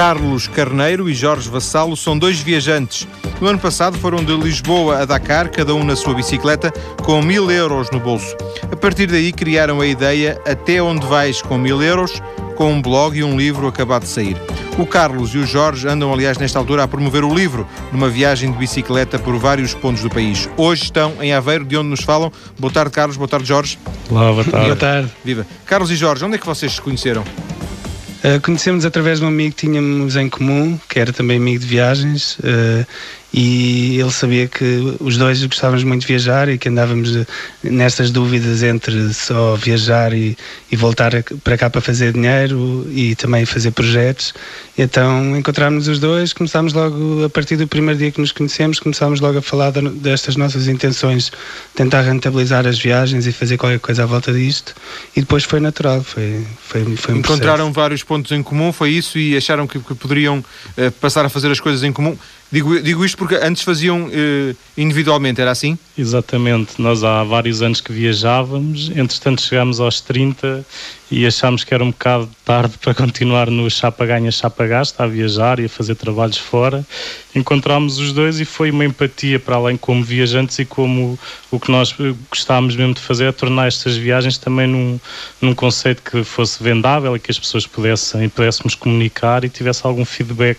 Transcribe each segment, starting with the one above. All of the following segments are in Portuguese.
Carlos Carneiro e Jorge Vassalo são dois viajantes. No ano passado foram de Lisboa a Dakar, cada um na sua bicicleta, com mil euros no bolso. A partir daí criaram a ideia Até Onde Vais com mil euros, com um blog e um livro acabado de sair. O Carlos e o Jorge andam, aliás, nesta altura a promover o livro numa viagem de bicicleta por vários pontos do país. Hoje estão em Aveiro, de onde nos falam. Boa tarde, Carlos. Boa tarde, Jorge. Olá, boa tarde. Boa tarde. Viva. Carlos e Jorge, onde é que vocês se conheceram? Uh, conhecemos através de um amigo que tínhamos em comum, que era também amigo de viagens, uh, e ele sabia que os dois gostávamos muito de viajar e que andávamos eh, nestas dúvidas entre só viajar e, e voltar para cá para fazer dinheiro e também fazer projetos. Então encontrámos os dois, começámos logo, a partir do primeiro dia que nos conhecemos, começámos logo a falar destas nossas intenções, tentar rentabilizar as viagens e fazer qualquer coisa à volta disto. E depois foi natural, foi, foi, foi um Encontraram processo. vários pontos em comum, foi isso, e acharam que, que poderiam uh, passar a fazer as coisas em comum. Digo, digo isto porque antes faziam uh, individualmente, era assim? Exatamente, nós há vários anos que viajávamos, entretanto chegámos aos 30 e achámos que era um bocado tarde para continuar no chapa ganha, chapa gasta, a viajar e a fazer trabalhos fora. Encontrámos os dois e foi uma empatia para além como viajantes e como o que nós gostávamos mesmo de fazer é tornar estas viagens também num, num conceito que fosse vendável e que as pessoas pudessem, pudéssemos comunicar e tivesse algum feedback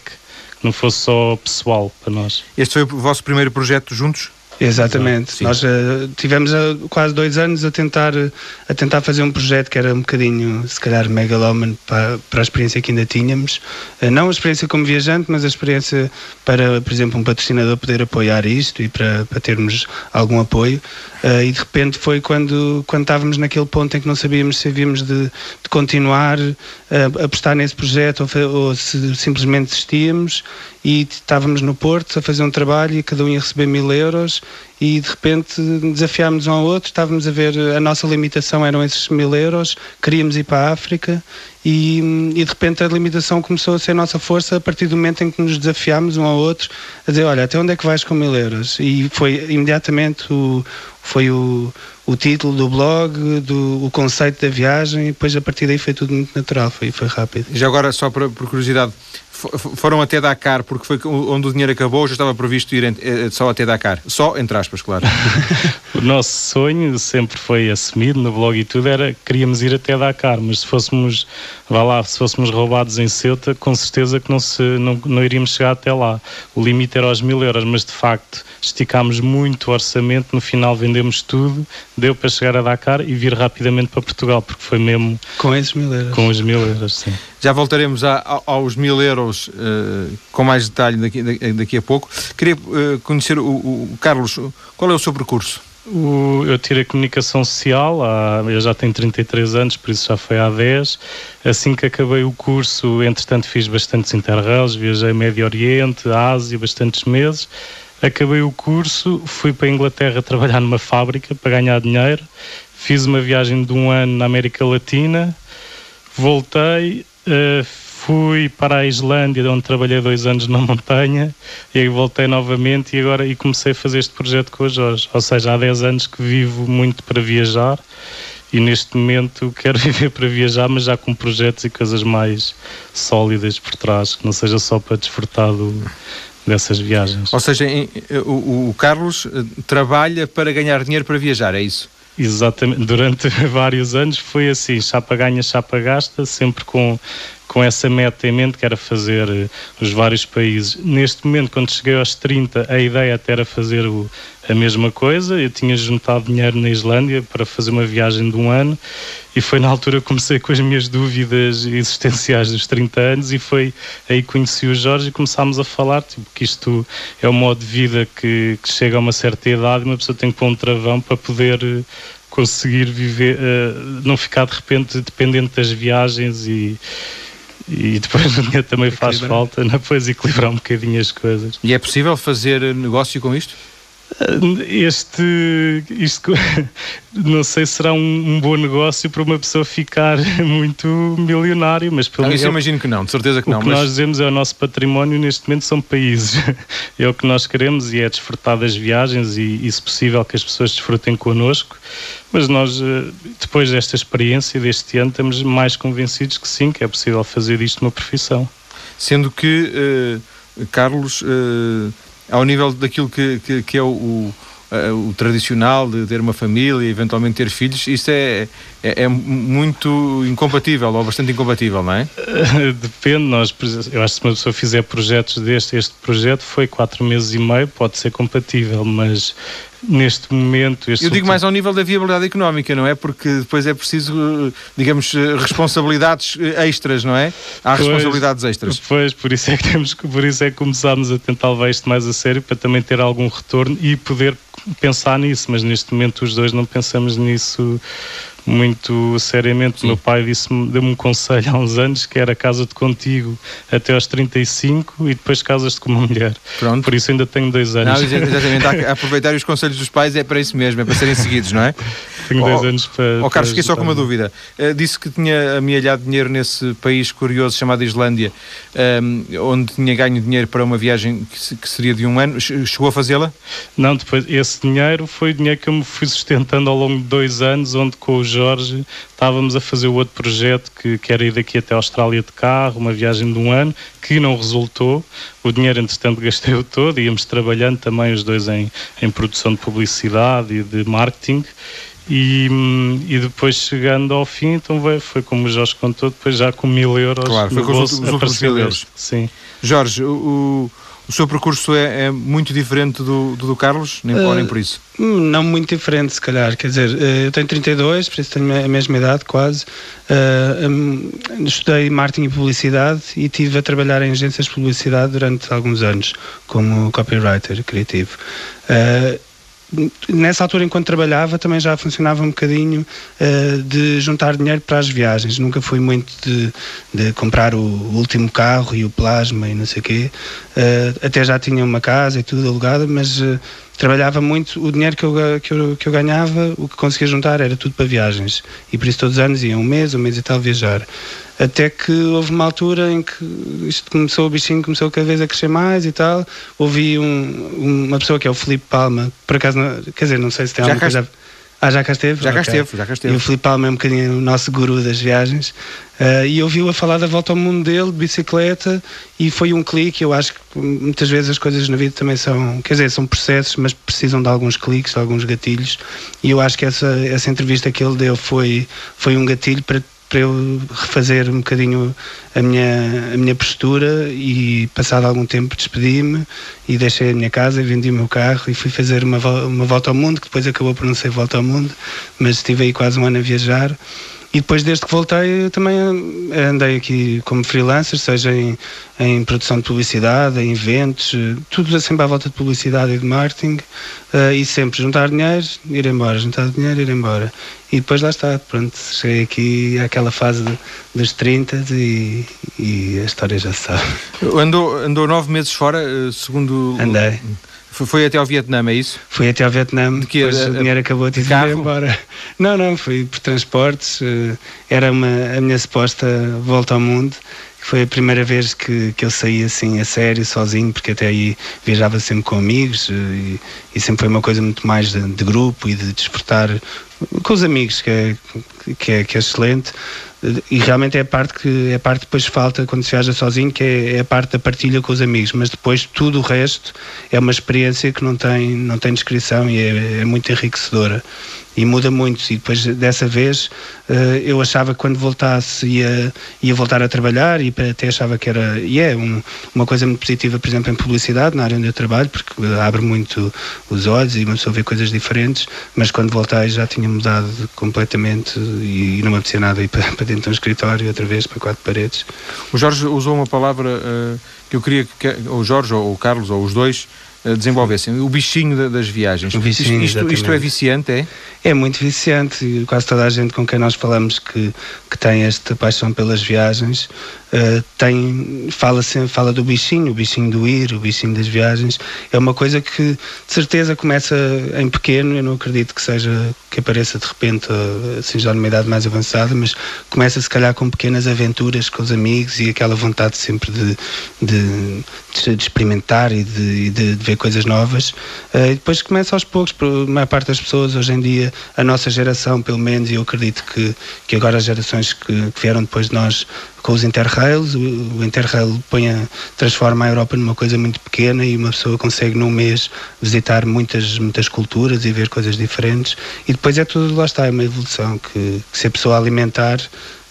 não fosse só pessoal para nós. Este foi o vosso primeiro projeto juntos? Exatamente. Sim. Nós uh, tivemos uh, quase dois anos a tentar, uh, a tentar fazer um projeto que era um bocadinho, se calhar, megalómano para, para a experiência que ainda tínhamos. não a experiência como viajante, mas a experiência para, por exemplo, um patrocinador poder apoiar isto e para, para termos algum apoio. E de repente foi quando, quando estávamos naquele ponto em que não sabíamos se havíamos de, de continuar a apostar nesse projeto ou, ou se simplesmente desistíamos. E estávamos no Porto a fazer um trabalho e cada um ia receber mil euros. E de repente desafiámos um ao outro, estávamos a ver a nossa limitação eram esses mil euros, queríamos ir para a África. E, e de repente a limitação começou a ser a nossa força a partir do momento em que nos desafiámos um ao outro a dizer, olha, até onde é que vais com mil euros? E foi imediatamente o, foi o, o título do blog, do, o conceito da viagem, e depois a partir daí foi tudo muito natural, foi, foi rápido. Já agora, só por, por curiosidade, foram até Dakar porque foi onde o dinheiro acabou, já estava previsto ir eh, só até Dakar. Só, entre aspas, claro. o nosso sonho sempre foi assumido no blog e tudo, era queríamos ir até Dakar, mas se fôssemos, vá lá, se fôssemos roubados em Ceuta, com certeza que não, se, não, não iríamos chegar até lá. O limite era aos mil euros, mas de facto esticámos muito o orçamento, no final vendemos tudo, deu para chegar a Dakar e vir rapidamente para Portugal, porque foi mesmo... Com esses mil euros. Com os mil euros, sim. Já voltaremos a, a, aos mil euros uh, com mais detalhe daqui, daqui a pouco. Queria uh, conhecer o, o, Carlos, qual é o seu percurso? O, eu tirei comunicação social, há, eu já tenho 33 anos, por isso já foi há 10. Assim que acabei o curso, entretanto fiz bastantes interrails, viajei Médio Oriente, Ásia, bastantes meses. Acabei o curso, fui para a Inglaterra trabalhar numa fábrica para ganhar dinheiro. Fiz uma viagem de um ano na América Latina, voltei, Uh, fui para a Islândia, onde trabalhei dois anos na montanha, e aí voltei novamente e agora e comecei a fazer este projeto com a Jorge. Ou seja, há 10 anos que vivo muito para viajar e neste momento quero viver para viajar, mas já com projetos e coisas mais sólidas por trás, que não seja só para desfrutar do, dessas viagens. Ou seja, em, o, o Carlos eh, trabalha para ganhar dinheiro para viajar, é isso? Exatamente, durante vários anos foi assim, chapa ganha, chapa gasta, sempre com, com essa meta em mente que era fazer uh, os vários países. Neste momento, quando cheguei aos 30, a ideia até era fazer o, a mesma coisa. Eu tinha juntado dinheiro na Islândia para fazer uma viagem de um ano e foi na altura que comecei com as minhas dúvidas existenciais dos 30 anos e foi aí que conheci o Jorge e começámos a falar tipo, que isto é um modo de vida que, que chega a uma certa idade uma pessoa tem que pôr um travão para poder eh, conseguir viver, uh, não ficar de repente dependente das viagens e e depois o dinheiro também faz falta, não depois equilibrar um bocadinho as coisas. E é possível fazer negócio com isto? Este, isto, não sei se será um, um, bom negócio para uma pessoa ficar muito milionário, mas pelo menos. imagino que não, de certeza que não. O que mas... nós dizemos é o nosso património neste momento são países. É o que nós queremos e é desfrutar das viagens e, e se possível, que as pessoas desfrutem connosco. Mas nós, eh, depois desta experiência, deste ano, estamos mais convencidos que sim, que é possível fazer isto uma profissão. Sendo que, uh, Carlos, uh, ao nível daquilo que, que, que é o, o uh, o tradicional de ter uma família e eventualmente ter filhos, isso é, é, é, muito incompatível ou bastante incompatível, não é? Depende, nós, eu acho que se uma pessoa fizer projetos deste, este projeto foi quatro meses e meio, pode ser compatível, mas neste momento. Eu digo mais ao nível da viabilidade económica, não é? Porque depois é preciso, digamos, responsabilidades extras, não é? Há pois, responsabilidades extras. Pois, por isso é que temos por isso é que começámos a tentar levar isto mais a sério para também ter algum retorno e poder pensar nisso, mas neste momento os dois não pensamos nisso muito seriamente. Sim. Meu pai disse-me, deu-me um conselho há uns anos que era casa-te contigo até aos 35 e depois casas-te com uma mulher. Pronto. Por isso ainda tenho dois anos. Não, exatamente, aproveitar os conselhos dos pais é para isso mesmo, é para serem seguidos, não é? Tenho dois oh, anos para. Oh, Carlos, fiquei só com uma dúvida. Uh, disse que tinha amealhado dinheiro nesse país curioso chamado Islândia, um, ehm, onde tinha ganho dinheiro para uma viagem que, que seria de um ano. Chegou a fazê-la? Não, depois esse dinheiro foi o dinheiro que eu me fui sustentando ao longo de dois anos, onde com os Jorge, estávamos a fazer o outro projeto que, que era ir daqui até a Austrália de carro, uma viagem de um ano, que não resultou. O dinheiro, entretanto, gastei-o todo, íamos trabalhando também os dois em, em produção de publicidade e de marketing. E, e, depois chegando ao fim, então foi, foi como o Jorge contou, depois já com mil euros. Claro, foi com os, os últimos mil euros. Sim. Jorge, o, o seu percurso é, é muito diferente do, do, do Carlos, nem uh, nem por isso? Não muito diferente, se calhar. Quer dizer, uh, eu tenho 32, por isso tenho a mesma idade quase. Uh, um, estudei marketing e publicidade e estive a trabalhar em agências de publicidade durante alguns anos como copywriter criativo. Uh, nessa altura, enquanto trabalhava, também já funcionava um bocadinho uh, de juntar dinheiro para as viagens. Nunca fui muito de, de comprar o, último carro e o plasma e não sei o quê. Uh, até já tinha uma casa e tudo alugada, mas uh, trabalhava muito. O dinheiro que eu, que, eu, que eu ganhava, o que conseguia juntar era tudo para viagens. E por isso todos os anos ia um mês, um mês e tal viajar. Até que houve uma altura em que isto começou, o bichinho começou cada vez a crescer mais e tal. Ouvi um, uma pessoa que é o Felipe Palma, por acaso, não, quer dizer, não sei se tem já alguma coisa. Ah, já cá esteve? Já cá okay. esteve, já cá esteve. E o Filipe Palma é um bocadinho o nosso guru das viagens. Uh, e ouviu a falar da volta ao mundo dele, de bicicleta, e foi um clique. Eu acho que muitas vezes as coisas na vida também são, quer dizer, são processos, mas precisam de alguns cliques, de alguns gatilhos. E eu acho que essa, essa entrevista que ele deu foi, foi um gatilho para para eu refazer um bocadinho a minha, a minha postura e passado algum tempo despedi-me e deixei a minha casa e vendi o meu carro e fui fazer uma, uma volta ao mundo, que depois acabou por não ser volta ao mundo, mas estive aí quase um ano a viajar e depois, desde que voltei, também andei aqui como freelancer, seja em, em produção de publicidade, em eventos, tudo sempre à volta de publicidade e de marketing. Uh, e sempre juntar dinheiro, ir embora, juntar dinheiro, ir embora. E depois lá está, pronto, cheguei aqui àquela fase de, dos 30 e, e a história já se sabe. Andou, andou nove meses fora, eh, segundo. Andei. Foi até ao Vietnã, é isso? Fui até ao Vietnã, de que depois a, o dinheiro acabou de ir embora. Não, não, fui por transportes, eh, era uma, a minha suposta volta ao mundo. Foi a primeira vez que, que eu saí assim a sério, sozinho, porque até aí viajava sempre com amigos eh, e, e sempre foi uma coisa muito mais de, de grupo e de despertar com os amigos, que é, que é, que é excelente. E realmente é a parte que é a parte depois falta quando se viaja sozinho, que é, é, a parte da partilha com os amigos, mas depois tudo o resto é uma experiência que não tem, não tem descrição e é, é muito enriquecedora e muda muito. E depois dessa vez eh, eu achava que quando voltasse ia, ia voltar a trabalhar e até achava que era, e é um, uma coisa muito positiva, por exemplo, em publicidade, na área onde eu trabalho, porque abre muito os olhos e uma pessoa vê coisas diferentes, mas quando voltei já tinha mudado completamente e não me apetecia nada ir para, para dentro de um escritório outra vez para quatro paredes. O Jorge usou uma palavra uh, que eu queria que o Jorge ou o Carlos ou os dois desenvolvessem, o bichinho das viagens. Bichinho, isto, isto, isto, é viciante, é? É muito viciante. Quase toda a gente com quem nós falamos que, que tem esta paixão pelas viagens uh, tem, fala, sempre, fala do bichinho, o bichinho do ir, o bichinho das viagens. É uma coisa que de certeza começa em pequeno. Eu não acredito que seja que apareça de repente assim já numa idade mais avançada, mas começa se calhar com pequenas aventuras com os amigos e aquela vontade sempre de, de, de experimentar e de, de, ver coisas novas. Uh, e depois começa aos poucos, para a maior parte das pessoas hoje em dia a nossa geração, pelo menos, e eu acredito que, que agora as gerações que, que vieram depois de nós com os Interrails. O, o Interrail a, transforma a Europa numa coisa muito pequena e uma pessoa consegue num mês visitar muitas, muitas culturas e ver coisas diferentes. E depois é tudo, lá está, é uma evolução que, que se a pessoa alimentar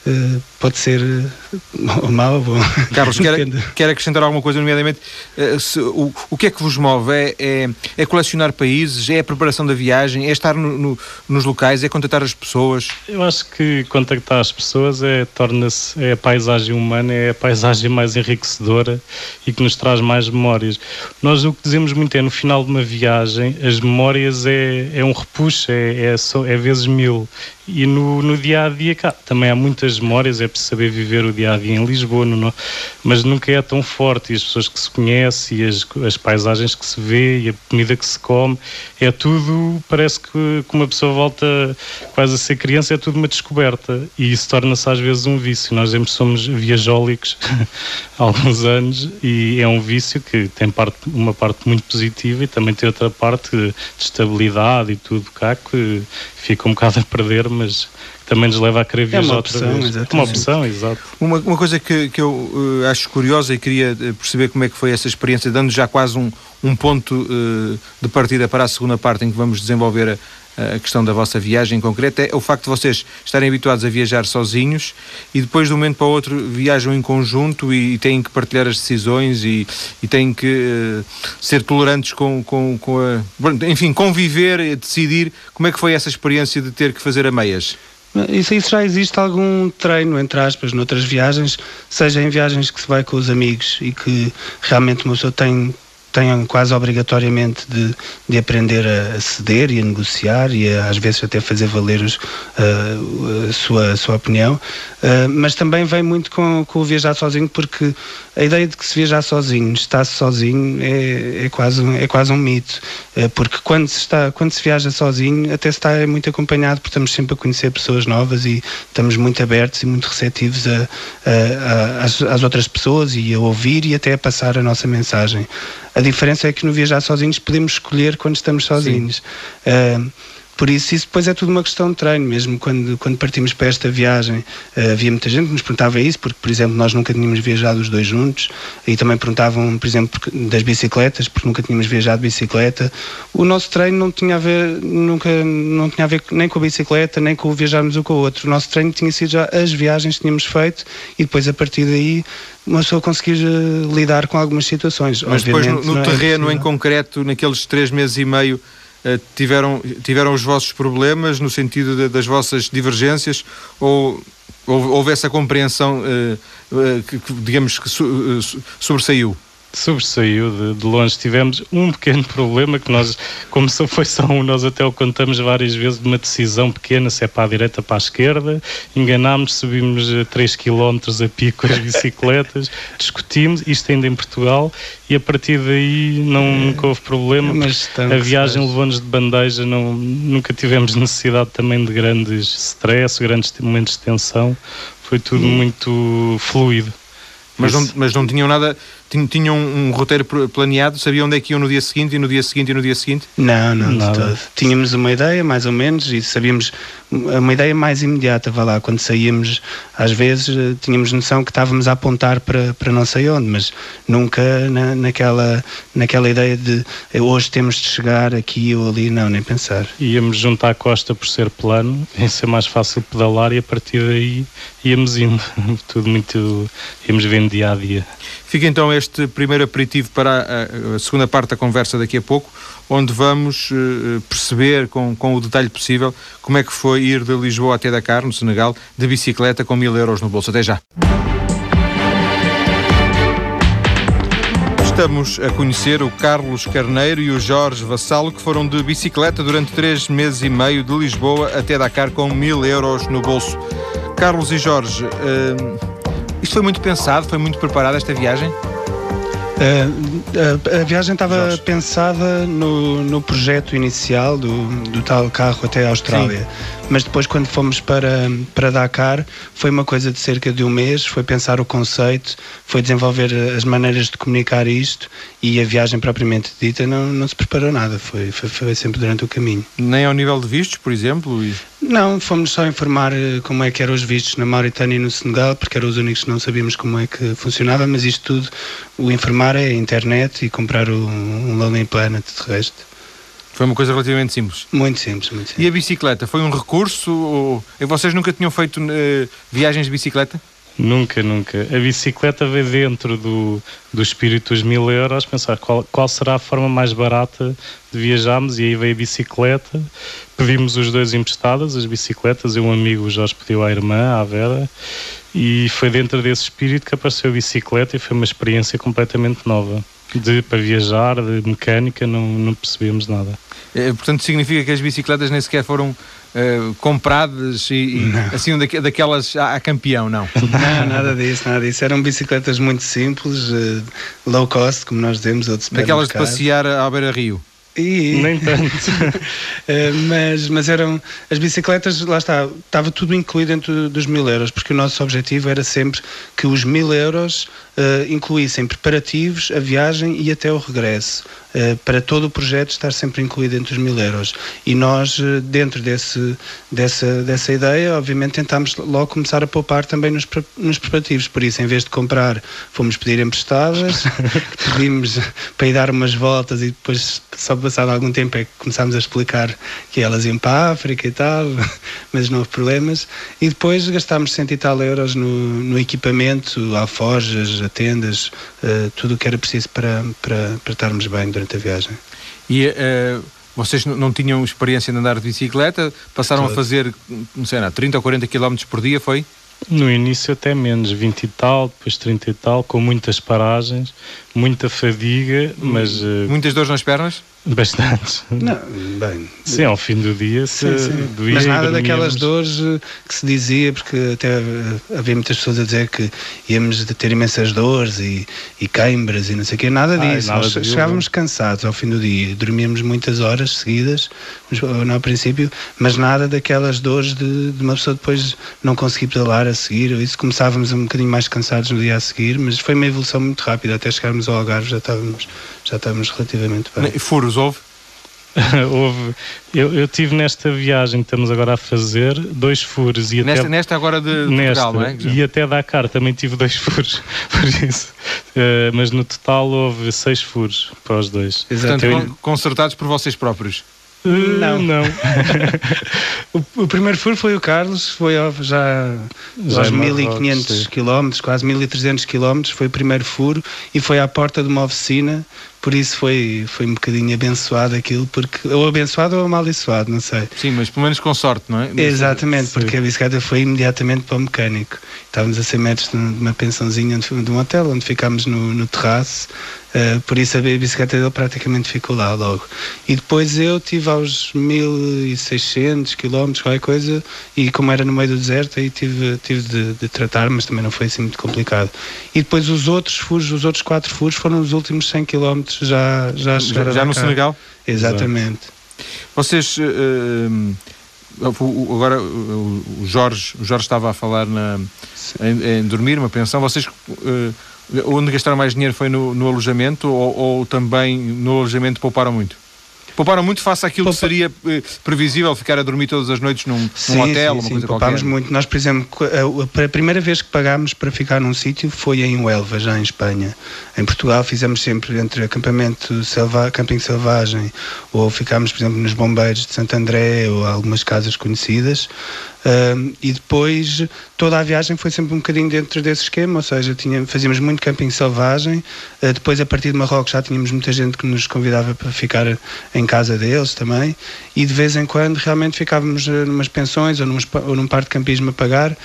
uh, pode ser uh, mau ou bom. Carlos, quer, quer acrescentar alguma coisa, nomeadamente, uh, se, o, o que é que vos move? É, é, é, colecionar países? É a preparação da viagem? É estar no, no, nos locais? É contactar as pessoas? Eu acho que contactar as pessoas é, torna-se, é a paisagem humana, é a paisagem mais enriquecedora e que nos traz mais memórias. Nós o que dizemos muito é, no final de uma viagem, as memórias é, é um repuxo, é, é, é vezes mil. E no, no dia a dia, cá, também há muitas memórias, é preciso saber viver o dia a dia em Lisboa, não, mas nunca é tão forte. E as pessoas que se conhecem, e as, as paisagens que se vê, e a comida que se come, é tudo. Parece que, que uma pessoa volta quase a ser criança, é tudo uma descoberta. E isso torna-se às vezes um vício. Nós somos viajólicos há alguns anos, e é um vício que tem parte, uma parte muito positiva e também tem outra parte de estabilidade e tudo cá que fica um bocado a perder, mas também nos leva a querer viajar é uma opção, outra vez. Exatamente. Uma opção, exato. Uma, uma coisa que, que eu uh, acho curiosa e queria eh, perceber como é que foi essa experiência, dando já quase um, um ponto uh, de partida para a segunda parte em que vamos desenvolver a, a questão da vossa viagem em concreto, é o facto de vocês estarem habituados a viajar sozinhos e depois de um momento para o outro viajam em conjunto e, e têm que partilhar as decisões e, e têm que uh, ser tolerantes com, com, com a... Enfim, conviver e decidir como é que foi essa experiência de ter que fazer a meias. Isso, isso já existe algum treino, entre aspas, noutras viagens, seja em viagens que se vai com os amigos e que realmente uma pessoa tem tenham quase obrigatoriamente de, de aprender a, ceder e a negociar e a, às vezes até fazer valer os, uh, a, sua, a sua opinião, uh, mas também vem muito com, com o viajar sozinho, porque a ideia de que se viajar sozinho, está-se sozinho, é, é, quase, é quase um mito, uh, porque quando se, está, quando se viaja sozinho, até se está muito acompanhado, porque estamos sempre a conhecer pessoas novas e estamos muito abertos e muito receptivos a, às, às outras pessoas e a ouvir e até a passar a nossa mensagem. A diferença é que no viajar sozinhos podemos escolher quando estamos sozinhos. Uh, por isso, isso depois é tudo uma questão de treino, mesmo quando, quando partimos para esta viagem. Uh, havia muita gente que nos perguntava isso, porque, por exemplo, nós nunca tínhamos viajado os dois juntos, e também perguntavam, por exemplo, das bicicletas, porque nunca tínhamos viajado de bicicleta. O nosso treino não tinha a ver, nunca, não tinha a ver nem com a bicicleta, nem com o viajarmos um com o outro. O nosso treino tinha sido já as viagens que tínhamos feito, e depois, a partir daí, uma pessoa conseguir uh, lidar com algumas situações. Mas depois, no, no é terreno, é em concreto, naqueles três meses e meio eh, tiveram, tiveram os vossos problemas no sentido de, das vossas divergências ou houve essa compreensão eh, eh, que, digamos que sobressaiu? Sobressaiu de, de, longe. Tivemos um pequeno problema que nós, como só foi só um, nós até o contamos várias vezes de uma decisão pequena, se é para a direita, para a esquerda. Enganámos, subimos 3 km a pico as bicicletas, discutimos, isto ainda em Portugal, e a partir daí não, é, nunca houve problema. Mas a viagem levou-nos de bandeja, não, nunca tivemos necessidade também de grandes stress, grandes momentos de tensão. Foi tudo hum. muito fluido. Mas não, mas não tinham nada, tinham um roteiro planeado, sabiam onde é que iam no dia seguinte e no dia seguinte e no dia seguinte? Não, não, de todo. Tínhamos uma ideia, mais ou menos, e sabíamos uma ideia mais imediata, vá lá, quando saíamos, às vezes eh, tínhamos noção que estávamos a apontar para, para não sei onde, mas nunca na, naquela, naquela ideia de eh, hoje temos de chegar aqui ou ali, não, nem pensar. Íamos junto à costa por ser plano, ia ser mais fácil pedalar e a partir daí íamos indo, tudo muito, íamos vendo dia a dia. Fica então este primeiro aperitivo para a, segunda parte da conversa daqui a pouco, onde vamos uh, perceber com, com o detalhe possível como é que foi ir de Lisboa até Dakar, no Senegal, de bicicleta com mil euros no bolso. Até já. Estamos a conhecer o Carlos Carneiro e o Jorge Vassalo, que foram de bicicleta durante três meses e meio de Lisboa até Dakar com mil euros no bolso. Carlos e Jorge, uh, isto foi muito pensado, foi muito preparada esta viagem? Uh, a, a, viagem estava pensada no, no projeto inicial do, do tal carro até a Austrália. Sim mas depois quando fomos para, para Dakar foi uma coisa de cerca de um mês, foi pensar o conceito, foi desenvolver as maneiras de comunicar isto e a viagem propriamente dita não, não se preparou nada, foi, foi, foi sempre durante o caminho. Nem ao nível de vistos, por exemplo? E... Não, fomos só informar eh, como é que eram os vistos na Mauritânia e no Senegal, porque eram os únicos que não sabíamos como é que funcionava, mas isto tudo, o informar é a internet e comprar o, um Lonely Planet de resto. Foi uma coisa relativamente simples. Muito simples, muito simples. E a bicicleta? Foi um recurso? Ou... Vocês nunca tinham feito uh, viagens de bicicleta? Nunca, nunca. A bicicleta veio dentro do, do espírito dos mil euros, pensar qual, qual será a forma mais barata de viajarmos e aí veio a bicicleta. Pedimos os dois emprestadas, as bicicletas, e um amigo, o Jorge, pediu à irmã, à Vera, e foi dentro desse espírito que apareceu a bicicleta e foi uma experiência completamente nova. De, para viajar, de mecânica, não, não percebemos nada. É, portanto, significa que as bicicletas nem sequer foram uh, compradas e, e assim daquelas a, a, campeão, não? Não, nada disso, nada disso. Eram bicicletas muito simples, uh, low cost, como nós dizemos, ou de Daquelas de passear à beira-rio. E... Nem tanto. uh, mas, mas eram as bicicletas, lá está, estava tudo incluído dentro dos mil euros, porque o nosso objetivo era sempre que os mil euros uh, incluíssem preparativos, a viagem e até o regresso. Uh, para todo o projeto estar sempre incluído dentro dos mil euros. E nós, uh, dentro desse, dessa, dessa ideia, obviamente tentámos logo começar a poupar também nos, nos preparativos. Por isso, em vez de comprar, fomos pedir emprestadas, pedimos para ir dar umas voltas e depois, só passado algum tempo, é que começámos a explicar que elas iam para a África e tal, mas não houve problemas. E depois gastámos cento e tal euros no, no equipamento, alforjas, tendas, uh, tudo o que era preciso para, para, para estarmos bem durante a viagem. E uh, vocês não tinham experiência de andar de bicicleta, passaram a fazer, não sei, não, 30 ou 40 km por dia, foi? No início até menos, 20 e tal, depois 30 e tal, com muitas paragens, muita fadiga, mas... Uh, Muitas dores nas pernas? Bastantes. Não, bem. Sim, ao fim do dia se sim, sim. doía Mas nada daquelas dores eh, que se dizia, porque até eh, havia muitas pessoas a dizer que íamos ter imensas dores e, e queimbras e não sei o quê. Nada disso. Ai, nada chegávamos cansados ao fim do dia. Dormíamos muitas horas seguidas, no ao princípio, mas nada daquelas dores de, de uma pessoa depois não conseguir pedalar a seguir. Isso começávamos um bocadinho mais cansados no dia a seguir, mas foi uma evolução muito rápida. Até chegarmos ao Algarve já estávamos, já estávamos relativamente bem. Furos houve? houve. Eu, eu tive nesta viagem que estamos agora a fazer dois furos e nesta, até nesta agora de, de nesta, Portugal, não é? E até Dakar também tive dois furos, por isso. Uh, mas no total houve seis furos para os dois. Portanto, eu... consertados por vocês próprios. Não. Não. o, o, primeiro furo foi o Carlos, foi já, já aos 1500 km, quase 1300 km, foi o primeiro furo e foi à porta de uma oficina por isso foi, foi um bocadinho abençoado aquilo, porque, ou abençoado ou amaldiçoado, não sei. Sim, mas pelo menos com sorte, não é? Exatamente, Sim. porque a bicicleta foi imediatamente para o mecânico. Estávamos a 100 metros de uma pensãozinha de um hotel, onde ficámos no, no terraço, uh, por isso a bicicleta dele praticamente ficou lá logo. E depois eu tive aos 1600 km, qualquer coisa, e como era no meio do deserto, aí tive, tive de, de tratar, mas também não foi assim muito complicado. E depois os outros furos, os outros quatro furos foram os últimos 100 já, já Já, no Senegal? Exatamente. Vocês. Uh, agora o Jorge, o Jorge estava a falar na, em, em, dormir, uma pensão. Vocês. Uh, onde gastaram mais dinheiro foi no, no alojamento ou, ou também no alojamento pouparam muito? Pouparam muito face àquilo Poupa... que seria eh, previsível ficar a dormir todas as noites num, sim, num hotel, sim, uma sim, coisa poupámos muito. Nós, por exemplo, a, a primeira vez que pagámos para ficar num sítio foi em Huelva, já em Espanha. Em Portugal fizemos sempre entre acampamento selva, camping selvagem ou ficámos, por exemplo, nos bombeiros de Santo André ou algumas casas conhecidas. E depois toda a viagem foi sempre um bocadinho dentro desse esquema, ou seja, tinha, fazíamos muito camping selvagem. Uh, depois, a partir de Marrocos, já tínhamos muita gente que nos convidava para ficar em casa deles também. E de vez em quando realmente ficávamos numas pensões ou, num ou num par de campismo a pagar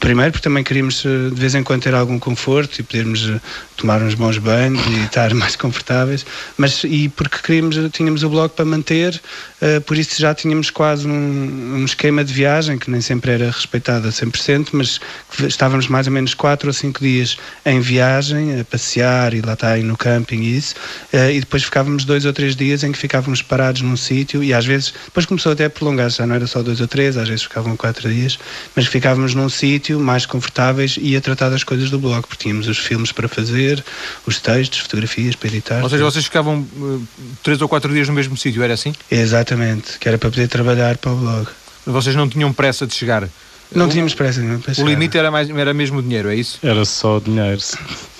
primeiro porque também queríamos eh, de vez em quando ter algum conforto e podermos eh, tomar uns bons banhos e estar mais confortáveis, mas e porque queríamos, tínhamos o blog para manter, uh, por isso já tínhamos quase um, um, esquema de viagem que nem sempre era respeitado a 100%, mas estávamos mais ou menos 4 ou 5 dias em viagem, a passear e lá está aí no camping e isso, uh, e depois ficávamos dois ou três dias em que ficávamos parados num sítio e às vezes, depois começou até a prolongar, já não era só dois ou três, às vezes ficavam quatro dias, mas ficávamos num sítio mais confortáveis e a tratar das coisas do blog, porque tínhamos os filmes para fazer, os textos, fotografias para editar. Ou seja, vocês ficavam uh, três ou quatro dias no mesmo sítio, era assim? Exatamente, que era para poder trabalhar para o blog. Vocês não tinham pressa de chegar? Não o, tínhamos pressa nenhuma O limite era, mais, era mesmo o dinheiro, é isso? Era só o dinheiro.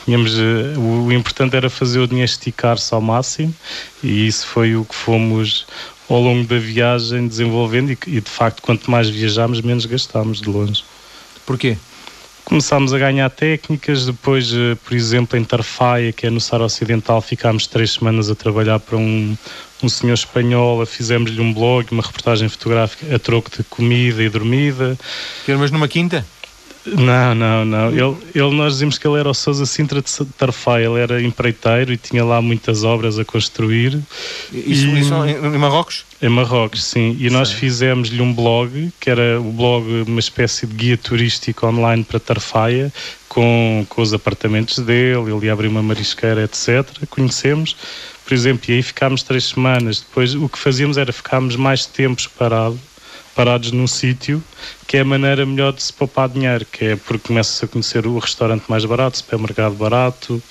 Tínhamos, uh, o, o importante era fazer o dinheiro esticar-se ao máximo e isso foi o que fomos ao longo da viagem desenvolvendo e, e de facto quanto mais viajámos menos gastámos de longe. Porquê? Começámos a ganhar técnicas, depois, eh, por exemplo, em Tarfaia, que é no Sara Ocidental, ficámos três semanas a trabalhar para um, um senhor espanhol, fizemos-lhe um blog, uma reportagem fotográfica a troco de comida e dormida. Mas numa quinta? Não, não, não. Ele, ele, nós dizíamos que ele era o Sousa Sintra de Tarfai, ele era empreiteiro e tinha lá muitas obras a construir. Isso, e, isso em Marrocos? Em Marrocos, sim. E nós fizemos-lhe um blog, que era o blog, uma espécie de guia turístico online para Tarfaia, com, com os apartamentos dele, ele ia abrir uma marisqueira, etc. Conhecemos, por exemplo, e aí ficámos três semanas. Depois o que fazíamos era ficarmos mais tempos parados parados num sítio, que é a maneira melhor de se poupar dinheiro, que é porque começa-se a conhecer o restaurante mais barato, o supermercado barato.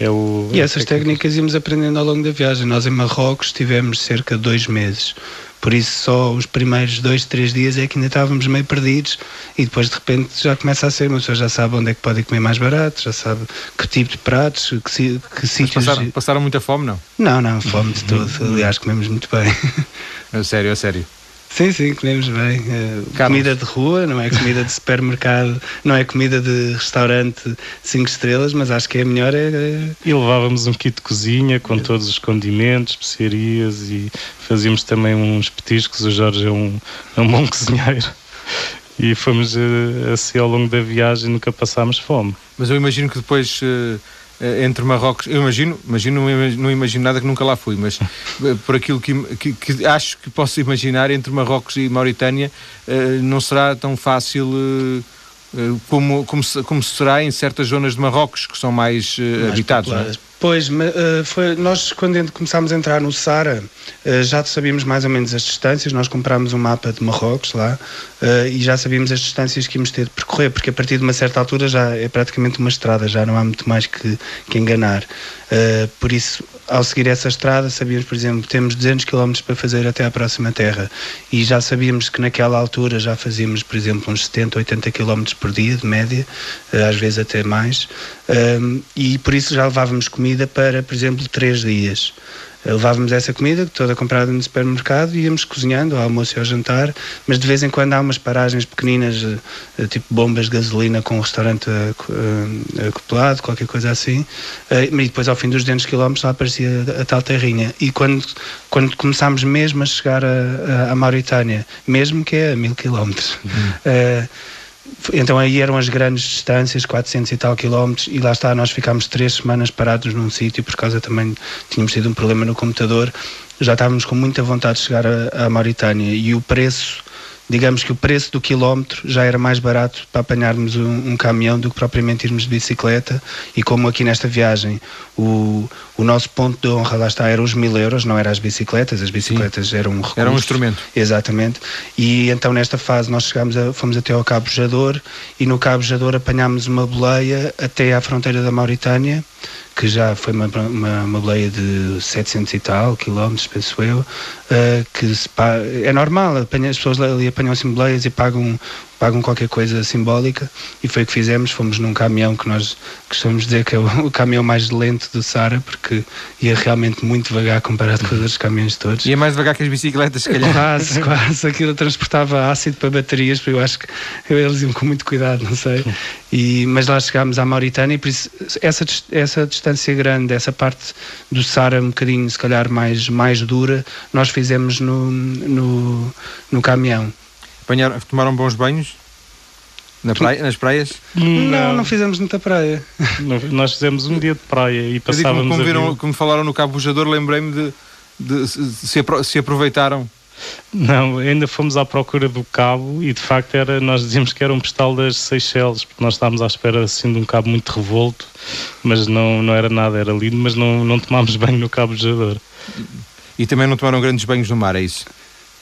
É o, e essas técnicas íamos aprendendo ao longo da viagem. Nós em Marrocos tivemos cerca de dois meses. Por isso, só os primeiros dois, três dias é que ainda estávamos meio perdidos e depois de repente já começa a ser, uma pessoa já sabe onde é que pode comer mais barato, já sabe que tipo de pratos, que, que sítios. Passaram, passaram muita fome, não? Não, não, fome de todo. Aliás, comemos muito bem. A sério, a sério. Sim, sim, comemos bem. Uh, comida de rua, não é comida de supermercado, não é comida de restaurante 5 estrelas, mas acho que é melhor. É, é... E levávamos um kit de cozinha com é. todos os condimentos, especiarias e fazíamos também uns petiscos. O Jorge é um, é um bom cozinheiro. E fomos uh, assim ao longo da viagem, nunca passámos fome. Mas eu imagino que depois. Uh entre Marrocos, eu imagino, imagino, não imagino nada que nunca lá fui, mas eh, por aquilo que, que, que acho que posso imaginar entre Marrocos e Mauritânia, eh, não será tão fácil como, como, como será em certas zonas de Marrocos que são mais, mais habitados. Pois, foi, nós quando começámos a entrar no Sara já sabíamos mais ou menos as distâncias, nós comprámos um mapa de Marrocos lá e já sabíamos as distâncias que íamos ter de percorrer, porque a partir de uma certa altura já é praticamente uma estrada, já não há muito mais que, que enganar. Por isso, ao seguir essa estrada, sabíamos, por exemplo, temos 200 km para fazer até à próxima terra. E já sabíamos que naquela altura já fazíamos, por exemplo, uns 70, 80 km por dia, de média, às vezes até mais, e por isso já levávamos comida comida para, por exemplo, três dias. Levávamos essa comida toda comprada no supermercado e íamos cozinhando ao almoço e ao jantar, mas de vez em quando há umas paragens pequeninas, eh, tipo bombas de gasolina com um restaurante eh, eh, acoplado, qualquer coisa assim, e depois ao fim dos 200 km lá aparecia a tal terrinha. E quando, quando começámos mesmo a chegar a Mauritânia, mesmo que é a mil quilómetros, uhum. Então aí eram as grandes distâncias, 400 e tal quilómetros, e lá está, nós ficámos três semanas parados num sítio, por causa também tínhamos tido um problema no computador, já estávamos com muita vontade de chegar à Mauritânia e o preço digamos que o preço do quilómetro já era mais barato para apanharmos um, um, caminhão do que propriamente irmos de bicicleta e como aqui nesta viagem o, o nosso ponto de honra lá está eram os mil euros, não eram as bicicletas, as bicicletas Sim. eram um recurso. Era um instrumento. Exatamente. E então nesta fase nós chegámos a, fomos até ao Cabo Jador e no Cabo Jador apanhámos uma boleia até à fronteira da Mauritânia que já foi uma, uma, uma boleia de 700 e tal quilómetros, penso eu, uh, que se, é normal, apanha, as pessoas ali apanham assim boleias e pagam pagam qualquer coisa simbólica e foi o que fizemos. Fomos num caminhão que nós costumamos dizer que é o, o caminhão mais lento do Sara, porque ia realmente muito devagar comparado com os outros caminhões todos. Ia mais devagar que as bicicletas, se calhar. Quase, quase. Aquilo transportava ácido para baterias, porque eu acho que eles iam com muito cuidado, não sei. E, mas lá chegámos à Mauritânia e por isso essa, essa distância grande, essa parte do Sara um bocadinho, se calhar, mais, mais dura, nós fizemos no, no, no caminhão. Apanharam, tomaram bons banhos? Na praia, nas praias? Não, não, não fizemos muita praia. nós fizemos um dia de praia e passávamos. Como, viram, como falaram no Cabo Bujador, lembrei-me de, de, de se, se aproveitaram não, ainda fomos à procura do cabo e de facto era, nós dizíamos que era um postal das Seychelles, porque nós estávamos à espera assim de um cabo muito revolto, mas não, não era nada, era lindo, mas não, não tomámos banho no Cabo Bujador. E também não tomaram grandes banhos no mar, é isso?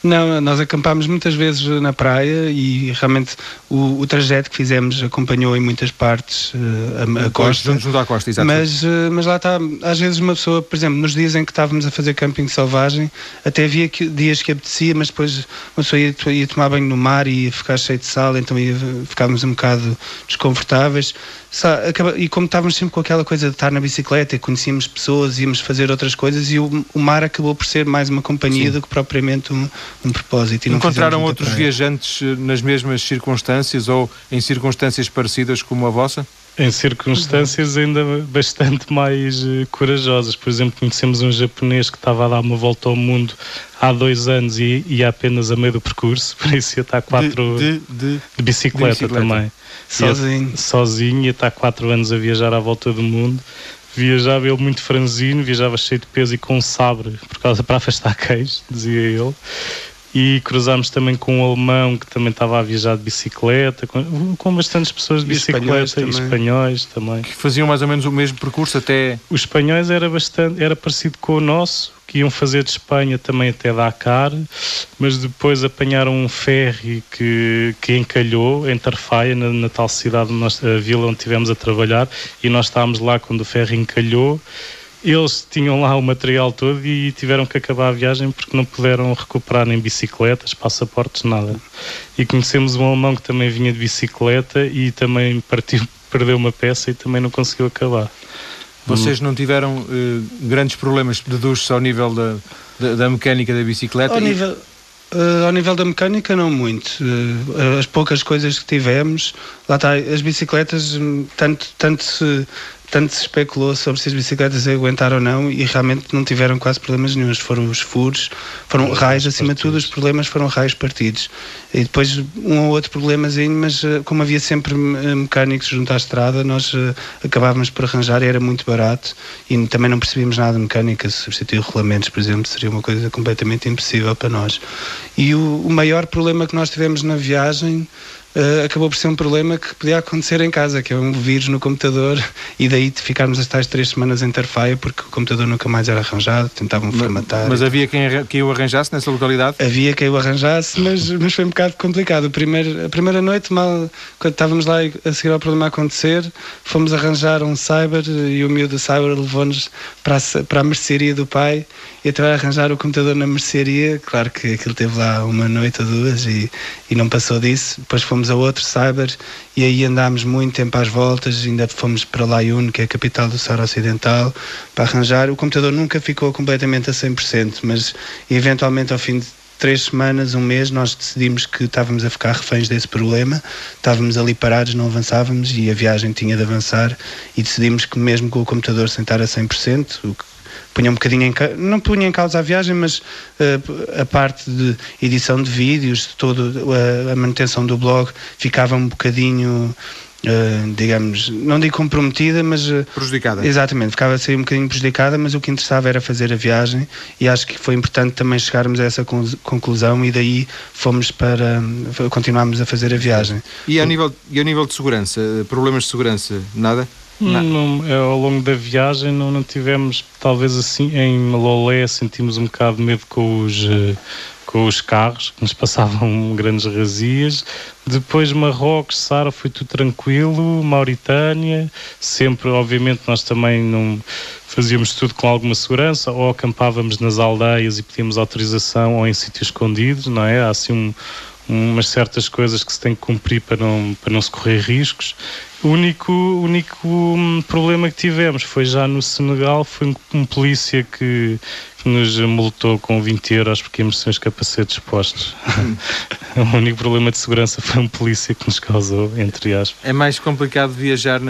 Não, nós acampámos muitas vezes na praia e realmente o, o trajeto que fizemos acompanhou em muitas partes uh, a, a costa. Junto, à costa, exatamente. Mas, uh, mas lá está, às vezes uma pessoa, por exemplo, nos dias em que estávamos a fazer camping selvagem, até havia que, dias que apetecia, mas depois uma pessoa ia, ia, tomar banho no mar e ia ficar cheio de sal, então ia, ficávamos um bocado desconfortáveis. E como estávamos sempre com aquela coisa de estar na bicicleta e conhecíamos pessoas, íamos fazer outras coisas e o, o mar acabou por ser mais uma companhia Sim. do que propriamente um, um propósito. Encontraram outros praia. viajantes eh, nas mesmas circunstâncias ou em circunstâncias parecidas como a vossa? Em circunstâncias ainda bastante mais uh, corajosas. Por exemplo, conhecemos um japonês que estava a dar uma volta ao mundo há dois anos e ia apenas a meio do percurso, por isso ia estar quatro de, de, de, de bicicleta, bicicleta, também. Sozinho. Sozinho, ia estar quatro anos a viajar à volta do mundo. Viajava ele muito franzino, viajava cheio de peso e com um sabre por causa para afastar queijo, dizia ele e cruzámos também com um alemão que também estava a viajar de bicicleta, com, com bastantes pessoas de bicicleta e espanhóis, e espanhóis também. Que faziam mais ou menos o mesmo percurso até. Os espanhóis era bastante, era parecido com o nosso, que iam fazer de Espanha também até Dakar, mas depois apanharam um ferry que, que encalhou em Tarfaia, na, na tal cidade, a vila onde estivemos a trabalhar, e nós estávamos lá quando o ferry encalhou eles tinham lá o material todo e tiveram que acabar a viagem porque não puderam recuperar nem bicicletas, passaportes, nada. E conhecemos um alemão que também vinha de bicicleta e também partiu, perdeu uma peça e também não conseguiu acabar. Vocês não tiveram uh, grandes problemas, deduz-se ao nível da, da, da, mecânica da bicicleta? Ao, e... nível, uh, ao nível da mecânica, não muito. Uh, as poucas coisas que tivemos, lá está, as bicicletas, hum, tanto, tanto se tanto se especulou sobre se as bicicletas iam aguentar ou não e realmente não tiveram quase problemas nenhums. Foram os furos, foram raios, acima de tudo, os problemas foram raios partidos. E depois um ou outro problemazinho, mas eh, como havia sempre eh, mecânicos junto à estrada, nós eh, acabávamos por arranjar e era muito barato e também não percebíamos nada de mecânica. Substituir regulamentos, por exemplo, seria uma coisa completamente impossível para nós. E o, o maior problema que nós tivemos na viagem uh, acabou por ser um problema que podia acontecer em casa, que é um vírus no computador e daí ficarmos as tais três semanas em Tarfaia porque o computador nunca mais era arranjado, tentavam formatar. Mas havia quem, quem o arranjasse nessa localidade? Havia quem o arranjasse, mas, mas foi um bocado complicado. Primeiro, a primeira noite, mal, quando estávamos lá a seguir ao problema a acontecer, fomos arranjar um cyber e o miúdo do cyber levou-nos para a, para a mercearia do pai e até arranjar o computador na mercearia. Claro que aquilo teve lá uma noite ou duas e, e não passou disso. Depois fomos fomos a outro cyber e aí andámos muito tempo às voltas, ainda fomos para Layun, que é a capital do Saara Ocidental, para arranjar. O computador nunca ficou completamente a 100%, mas eventualmente ao fim de três semanas, um mês, nós decidimos que estávamos a ficar reféns desse problema, estávamos ali parados, não avançávamos e a viagem tinha de avançar e decidimos que mesmo com o computador sentar a 100%, o que punha um bocadinho em não punha em causa a viagem, mas uh, a parte de edição de vídeos, de toda a, a manutenção do blog ficava um bocadinho Uh, digamos, não digo comprometida, mas prejudicada. Exatamente, ficava a ser um bocadinho prejudicada, mas o que interessava era fazer a viagem e acho que foi importante também chegarmos a essa conclusão e daí fomos para continuarmos a fazer a viagem. E a nível e a nível de segurança, problemas de segurança, nada? Não. não. É, ao longo da viagem não, não tivemos, talvez assim, em Lolé sentimos um bocado de medo com os, eh, com os carros, que nos passavam grandes razias. Depois Marrocos, Sara, foi tudo tranquilo. Mauritânia, sempre, obviamente, nós também não fazíamos tudo com alguma segurança, ou acampávamos nas aldeias e pedíamos autorização, ou em sítios escondidos, não é? Há assim um umas certas coisas que se tem que cumprir para não, para não se correr riscos. O único, único hum, problema que tivemos foi já no Senegal, foi um, um polícia que, nos multou com 20 euros porque íamos sem os capacetes postos. o único problema de segurança foi um polícia que nos causou, entre aspas. É mais complicado viajar,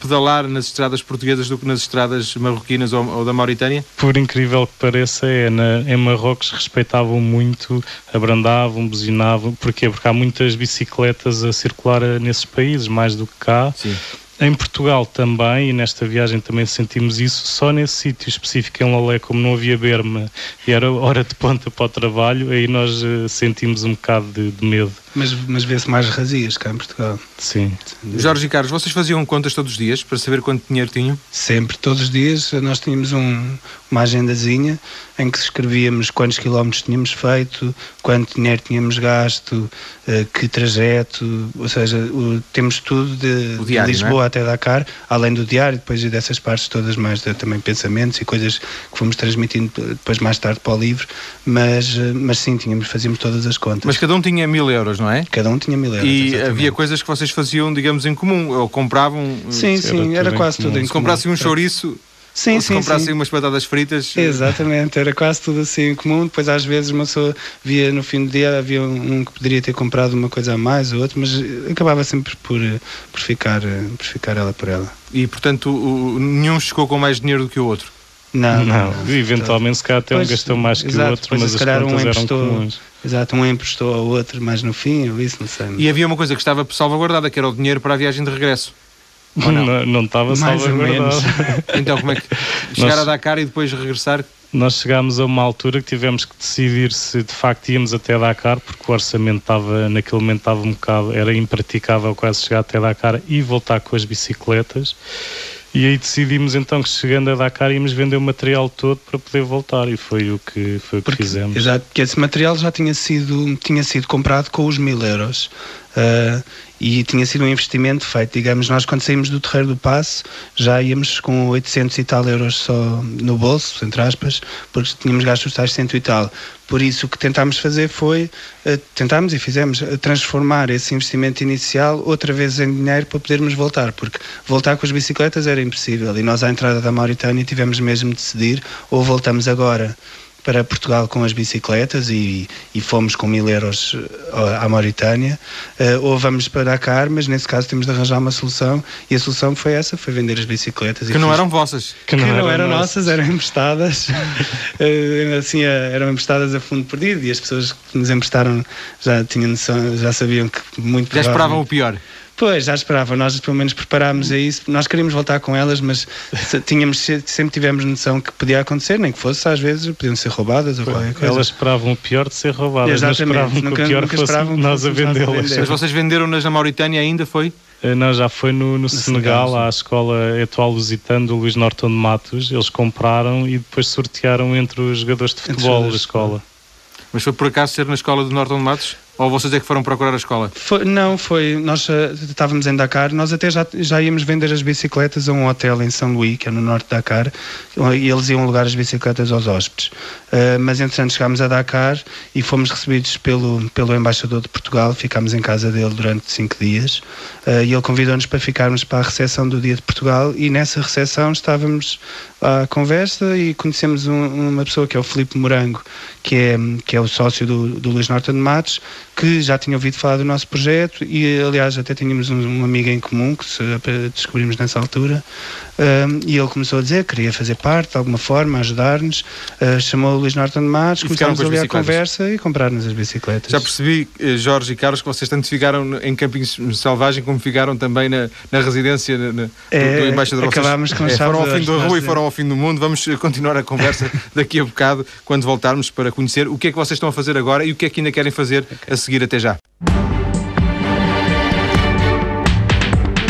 pedalar nas estradas portuguesas do que nas estradas marroquinas ou, ou da Mauritânia? Por incrível que pareça, é. Na, em Marrocos respeitavam muito, abrandavam, buzinavam. Porquê? Porque há muitas bicicletas a circular nesses países, mais do que cá. Sim. Em Portugal também, e nesta viagem também sentimos isso, só nesse sítio específico em Lolé, como não havia berma e era hora de ponta para o trabalho, aí nós uh, sentimos um bocado de, de medo. Mas, mas vê-se mais razias cá em Portugal. Sim. Jorge e Carlos, vocês faziam contas todos os dias para saber quanto dinheiro tinham? Sempre, todos os dias. Nós tínhamos um, uma agendazinha em que escrevíamos quantos quilómetros tínhamos feito, quanto dinheiro tínhamos gasto, uh, que trajeto, ou seja, o, temos tudo de, diário, de Lisboa é? até Dakar, além do diário, depois dessas partes todas mais de, também pensamentos e coisas que fomos transmitindo depois mais tarde para o livro, mas, eh, mas sim, tínhamos, fazíamos todas as contas. Mas cada um tinha mil euros, não é? Cada um tinha mil euros. E exatamente. havia coisas que vocês faziam, digamos, em comum, ou compravam... Sim, sim, era, era quase tudo em comum. Se comprassem um chouriço Sim, se sim, comprassem sim. umas batatas fritas. Exatamente, era quase tudo assim em comum. Depois, às vezes, uma pessoa via no fim do dia, havia um que poderia ter comprado uma coisa a mais ou outra, mas acabava sempre por, por, ficar, por ficar ela por ela. E, portanto, o, nenhum chegou com mais dinheiro do que o outro? Não, não. não. Eventualmente, se calhar até um gastou mais que exato, o outro, mas as contas um emprestou, eram comuns. Exato, um emprestou ao outro, mas no fim, ou isso, não sei. E havia uma coisa que estava salvaguardada, que era o dinheiro para a viagem de regresso. Não? não? não estava salvaguardado. então, como é que chegar Nós... a Dakar e depois regressar? Nós chegámos a uma altura que tivemos que decidir se de facto íamos até Dakar, porque o orçamento estava, naquele momento estava um bocado, era impraticável quase chegar até Dakar e voltar com as bicicletas. E aí decidimos então que chegando a Dakar íamos vender o material todo para poder voltar e foi o que, foi o que porque, fizemos. Exato, porque esse material já tinha sido, tinha sido comprado com os mil euros. Uh, e tinha sido um investimento feito. Digamos, nós quando saímos do Terreiro do Passo já íamos com 800 e tal euros só no bolso, entre aspas, porque tínhamos gasto os tais cento e tal. Por isso o que tentámos fazer foi, uh, tentámos e fizemos, uh, transformar esse investimento inicial outra vez em dinheiro para podermos voltar, porque voltar com as bicicletas era impossível e nós à entrada da Mauritânia tivemos mesmo de decidir ou voltamos agora para Portugal com as bicicletas e, e fomos com mil euros eh, à Mauritânia, uh, ou vamos para Dakar, mas nesse caso temos de arranjar uma solução e a solução foi essa, foi vender as bicicletas. Que não eram vossas. Que não, que não eram, nossas, eram emprestadas. uh, assim, eram emprestadas a fundo perdido e as pessoas que nos emprestaram já tinham noção, já sabiam que muito Já esperavam o pior. Pois, já esperava. Nós pelo menos preparámos a isso. Nós queríamos voltar com elas, mas tínhamos, sempre tivemos noção que podia acontecer, nem que fosse, às vezes podiam ser roubadas ou qualquer coisa. Elas esperavam o pior de ser roubadas, Exatamente. mas esperavam nunca, que o pior fosse nós a vendê-las. Mas vocês venderam-nas na Mauritânia ainda, foi? Eh, não, já foi no, no, no Senegal, Senegal à escola atual lusitana do Luís Norton de Matos. Eles compraram e depois sortearam entre os jogadores de futebol da escola. Mas foi por acaso ser na escola do Norton de Matos? Ou vocês é que foram procurar a escola? Foi, não, foi. Nós uh, estávamos em Dakar, nós até já, já íamos vender as bicicletas a um hotel em São Luís, que é no norte de Dakar, e eles iam alugar as bicicletas aos hóspedes. Uh, mas entretanto chegámos a Dakar e fomos recebidos pelo, pelo embaixador de Portugal, ficámos em casa dele durante cinco dias uh, e ele convidou-nos para ficarmos para a recepção do Dia de Portugal e nessa recepção estávamos à conversa e conhecemos um, uma pessoa que é o Filipe Morango, que é, que é o sócio do, do Luís Norton de Matos, que já tinha ouvido falar do nosso projeto e, aliás, até tínhamos um, um amigo em comum que descobrimos nessa altura. Um, e ele começou a dizer que queria fazer parte de alguma forma, ajudar-nos. Uh, chamou o Luís Norton de Matos, começámos ali a conversa e comprar-nos as bicicletas. Já percebi, eh, Jorge e Carlos, que vocês tanto ficaram em Campings Selvagem como ficaram também na, na residência na, é, do, do Embaixador. Acabámos com é, Foram ao fim da rua e foram ao fim do mundo. Vamos continuar a conversa daqui a bocado, quando voltarmos, para conhecer o que é que vocês estão a fazer agora e o que é que ainda querem fazer okay. a seguir até já.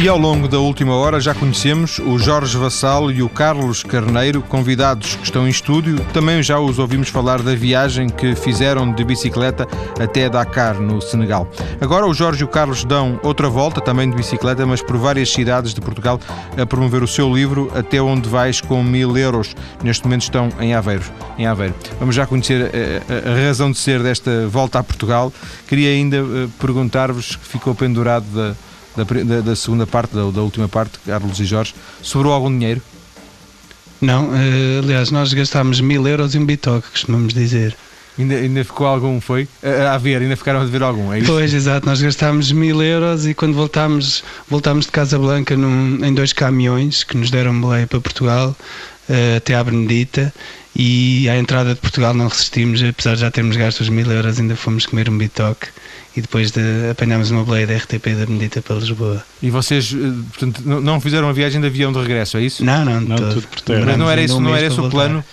E ao longo da última hora já conhecemos o Jorge Vassal e o Carlos Carneiro, convidados que estão em estúdio. Também já os ouvimos falar da viagem que fizeram de bicicleta até Dakar, no Senegal. Agora o Jorge e o Carlos dão outra volta, também de bicicleta, mas por várias cidades de Portugal, a promover o seu livro Até Onde Vais com Mil Euros. Neste momento estão em Aveiro. Em Aveiro. Vamos já conhecer a, a razão de ser desta volta a Portugal. Queria ainda eh, perguntar-vos que ficou pendurado da da, da, da segunda parte, da, da, última parte, Carlos e Jorge, sobrou algum dinheiro? Não, uh, aliás, nós gastámos mil euros em um bitoque, costumamos dizer. Ainda, ainda ficou algum, foi? A, a ver, ainda ficaram a ver algum, é isso? Pois, exato, nós gastámos mil euros e quando voltámos, voltámos de Casablanca num, em dois caminhões que nos deram boleia para Portugal, uh, até à Benedita, e à entrada de Portugal não resistimos, apesar de já termos gasto os mil euros, ainda fomos comer um bitoque e depois de apanhámos uma boleia da RTP da Benedita para Lisboa. E vocês, eh, portanto, não fizeram a viagem de avião de regresso, é isso? Não, não, não tudo por terra. Mas não era, isso, não era esse o plano?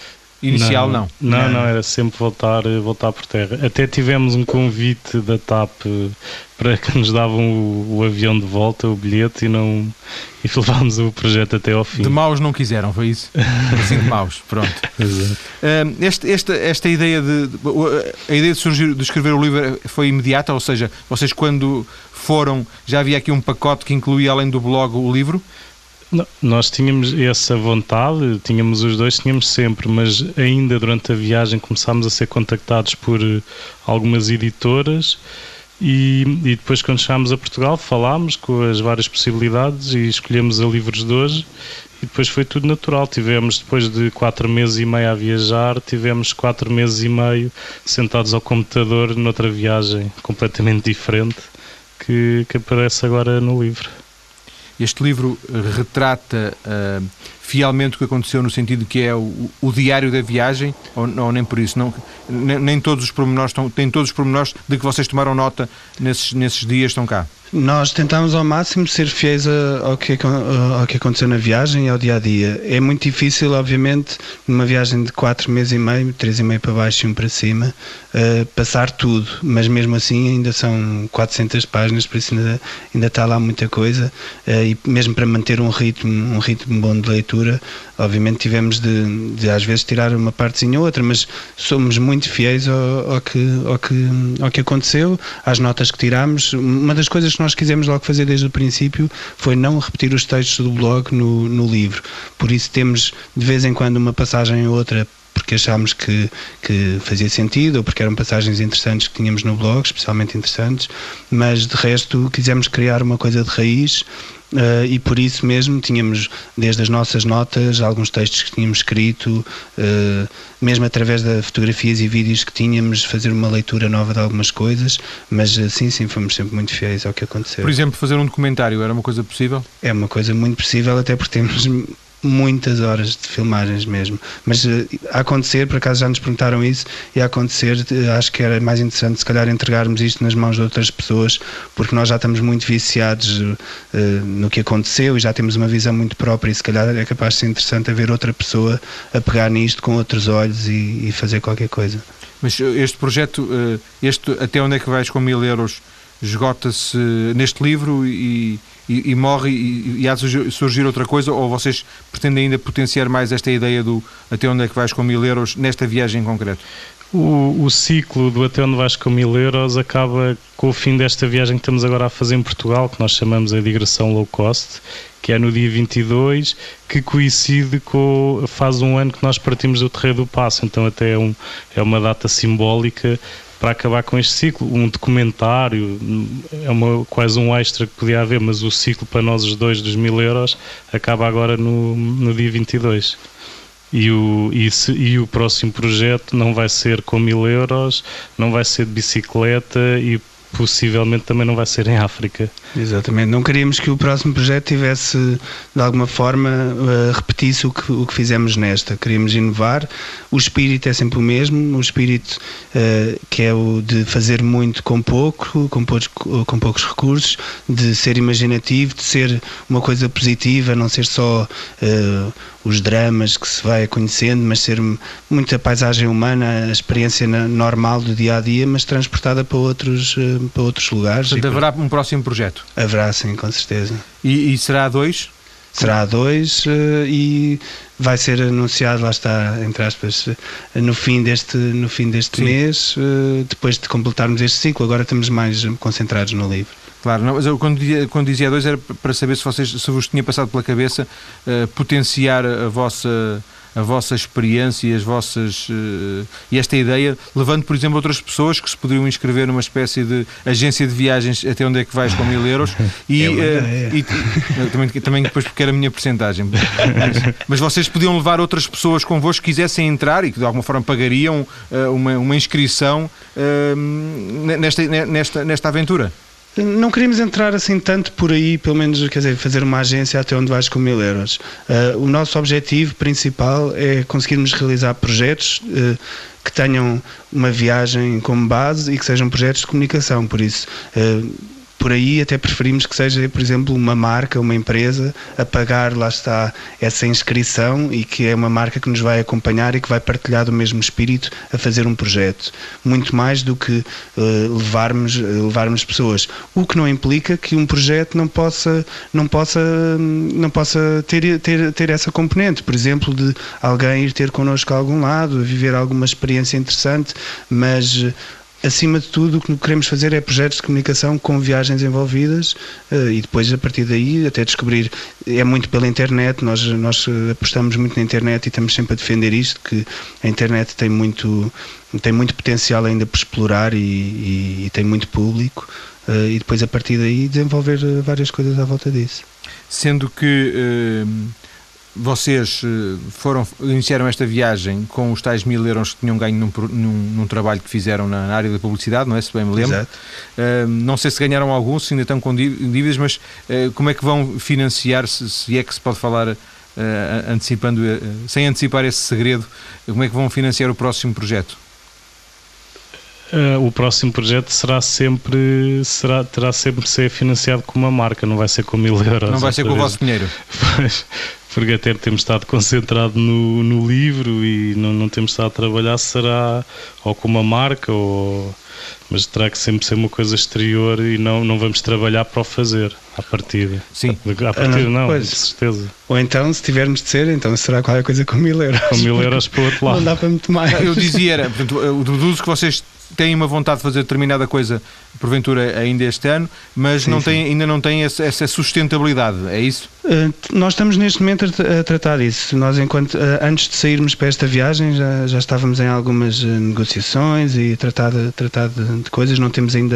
Inicial não. Não, não, não, era sempre voltar, voltar por terra. Até tivemos um convite da TAP para que nos davam o, o avião de volta, o bilhete, e não e levámos o projeto até ao fim. De maus não quiseram, foi isso? Assim de maus, pronto. Exato. Este, esta, esta ideia de a ideia de surgir de escrever o livro foi imediata, ou seja, vocês quando foram já havia aqui um pacote que incluía além do blog o livro? Não, nós tínhamos essa vontade, tínhamos os dois, tínhamos sempre, mas ainda durante a viagem começámos a ser contactados por eh, algumas editoras e, e depois quando chegámos a Portugal falámos com as várias possibilidades e escolhemos a Livros de hoje e depois foi tudo natural. Tivemos, depois de quatro meses e meio a viajar, tivemos quatro meses e meio sentados ao computador noutra viagem completamente diferente que, que aparece agora no livro. Este livro retrata uh, fielmente o que aconteceu no sentido que é o, o diário da viagem, ou, nem por isso, não, nem, nem todos os pormenores estão, tem todos os pormenores de que vocês tomaram nota nesses, nesses dias estão cá. Nós tentámos ao máximo ser fiéis ao que, ao que aconteceu na viagem e ao dia a dia. É muito difícil, obviamente, numa viagem de 4 meses e meio, 3 e meio para baixo e um para cima, uh, passar tudo, mas mesmo assim ainda são 400 páginas, por isso ainda, ainda está lá muita coisa. Uh, e mesmo para manter um ritmo, um ritmo bom de leitura, obviamente tivemos de, de às vezes tirar uma partezinha ou outra, mas somos muito fiéis ao, ao, que, ao, que, ao que aconteceu, às notas que tiramos. Uma das coisas que nós quisemos logo fazer desde o princípio foi não repetir os textos do blog no, no livro. Por isso temos de vez em quando uma passagem ou outra porque achámos que, que fazia sentido ou porque eram passagens interessantes que tínhamos no blog, especialmente interessantes, mas de resto quisemos criar uma coisa de raiz Uh, e por isso mesmo tínhamos, desde as nossas notas, alguns textos que tínhamos escrito, uh, mesmo através de fotografias e vídeos que tínhamos, fazer uma leitura nova de algumas coisas, mas uh, sim, sim, fomos sempre muito fiéis ao que aconteceu. Por exemplo, fazer um documentário era uma coisa possível? É uma coisa muito possível, até porque temos muitas horas de filmagens mesmo. Mas uh, a acontecer, por acaso já nos perguntaram isso, e a acontecer, uh, acho que era mais interessante se calhar entregarmos isto nas mãos de outras pessoas, porque nós já estamos muito viciados uh, no que aconteceu e já temos uma visão muito própria, e se calhar é capaz de ser interessante haver outra pessoa a pegar nisto com outros olhos e, e fazer qualquer coisa. Mas este projeto, este Até Onde é que Vais com Mil Euros, esgota-se neste livro e e, e morre e, e há de surgir outra coisa ou vocês pretendem ainda potenciar mais esta ideia do até onde é que vais com mil euros nesta viagem em concreto? O, o, ciclo do Até Onde Vais com Mil Euros acaba com o fim desta viagem que estamos agora a fazer em Portugal, que nós chamamos a digressão low cost, que é no dia 22, que coincide com. faz um ano que nós partimos do Terreiro do Passo, então até é, um, é uma data simbólica para acabar com este ciclo. Um documentário é uma, quase um extra que podia haver, mas o ciclo para nós os dois dos mil euros acaba agora no, no dia 22. E o, e, se, e o próximo projeto não vai ser com mil euros, não vai ser de bicicleta e possivelmente também não vai ser em África. Exatamente, não queríamos que o próximo projeto tivesse de alguma forma uh, repetisse o que, o que fizemos nesta. Queríamos inovar. O espírito é sempre o mesmo, o espírito uh, que é o de fazer muito com pouco, com poucos, com poucos recursos, de ser imaginativo, de ser uma coisa positiva, não ser só uh, os dramas que se vai conhecendo, mas ser muita paisagem humana, a experiência normal do dia a dia, mas transportada para outros, para outros lugares. Portanto, haverá um próximo projeto? Haverá, sim, com certeza. E, e será a dois? Será a dois uh, e vai ser anunciado, lá está, entre aspas, no fim deste, no fim deste mês, depois de completarmos este ciclo. Agora estamos mais concentrados no livro. Claro, não, mas eu quando, quando dizia dois era para saber se, vocês, se vos tinha passado pela cabeça uh, potenciar a vossa a vossa experiência e as vossas uh, e esta ideia, levando, por exemplo, outras pessoas que se poderiam inscrever numa espécie de agência de viagens até onde é que vais com mil euros e, é uh, e também, também depois porque era a minha porcentagem. Mas, mas, vocês podiam levar outras pessoas convosco que quisessem entrar e que de alguma forma pagariam uh, uma, uma inscrição nesta, nesta, nesta aventura. Não queríamos entrar assim tanto por aí, pelo menos, quer dizer, fazer uma agência até onde vais com mil euros. Uh, o nosso objetivo principal é conseguirmos realizar projetos uh, que tenham uma viagem como base e que sejam projetos de comunicação. Por isso, uh, por aí até preferimos que seja, por exemplo, uma marca, uma empresa a pagar, lá está, essa inscrição e que é uma marca que nos vai acompanhar e que vai partilhar do mesmo espírito a fazer um projeto. Muito mais do que uh, levarmos, levarmos pessoas. O que não implica que um projeto não possa, não possa, não possa ter, ter, ter essa componente. Por exemplo, de alguém ir ter connosco a algum lado, viver alguma experiência interessante, mas acima de tudo, o que queremos fazer é projetos de comunicação com viagens envolvidas uh, e depois, a partir daí, até descobrir. É muito pela internet, nós, nós apostamos muito na internet e estamos sempre a defender isto: que a internet tem muito, tem muito potencial ainda por explorar e, e, e tem muito público. Uh, e depois, a partir daí, desenvolver eh, várias coisas à volta disso. Sendo que. Vocês eh, foram, iniciaram esta viagem com os tais mil euros que tinham ganho num, num, num trabalho que fizeram na, na, área da publicidade, não é? Se bem me lembro. Exato. Uh, não sei se ganharam algum, se ainda estão com dívidas, mas uh, como é que vão financiar, se, se, é que se pode falar uh, antecipando, sem antecipar esse segredo, como é que vão financiar o próximo projeto? Uh, o próximo projeto será sempre será, terá sempre de ser financiado com uma marca, não vai ser com mil euros. Não vai ser com o vosso dinheiro. Pois, porque até temos estado concentrado no, no livro e não, não temos estado a trabalhar, será ou com uma marca, ou, mas terá que sempre ser uma coisa exterior e não, não vamos trabalhar para o fazer à partida. Sim. À partida não, pois. com certeza. Ou então, se tivermos de ser, então será qualquer coisa com mil euros. Com mil euros para o outro lado. Não dá para muito mais. Eu dizia, era, portanto, o deduzo que vocês têm uma vontade de fazer determinada coisa, porventura ainda este ano, mas sim, não tem, ainda não têm essa, essa, sustentabilidade, é isso? Uh, nós estamos neste momento a, a tratar disso. Nós, enquanto uh, antes de sairmos para esta viagem, já, já estávamos em algumas uh, negociações e tratar, de, tratar de, de, coisas. Não temos ainda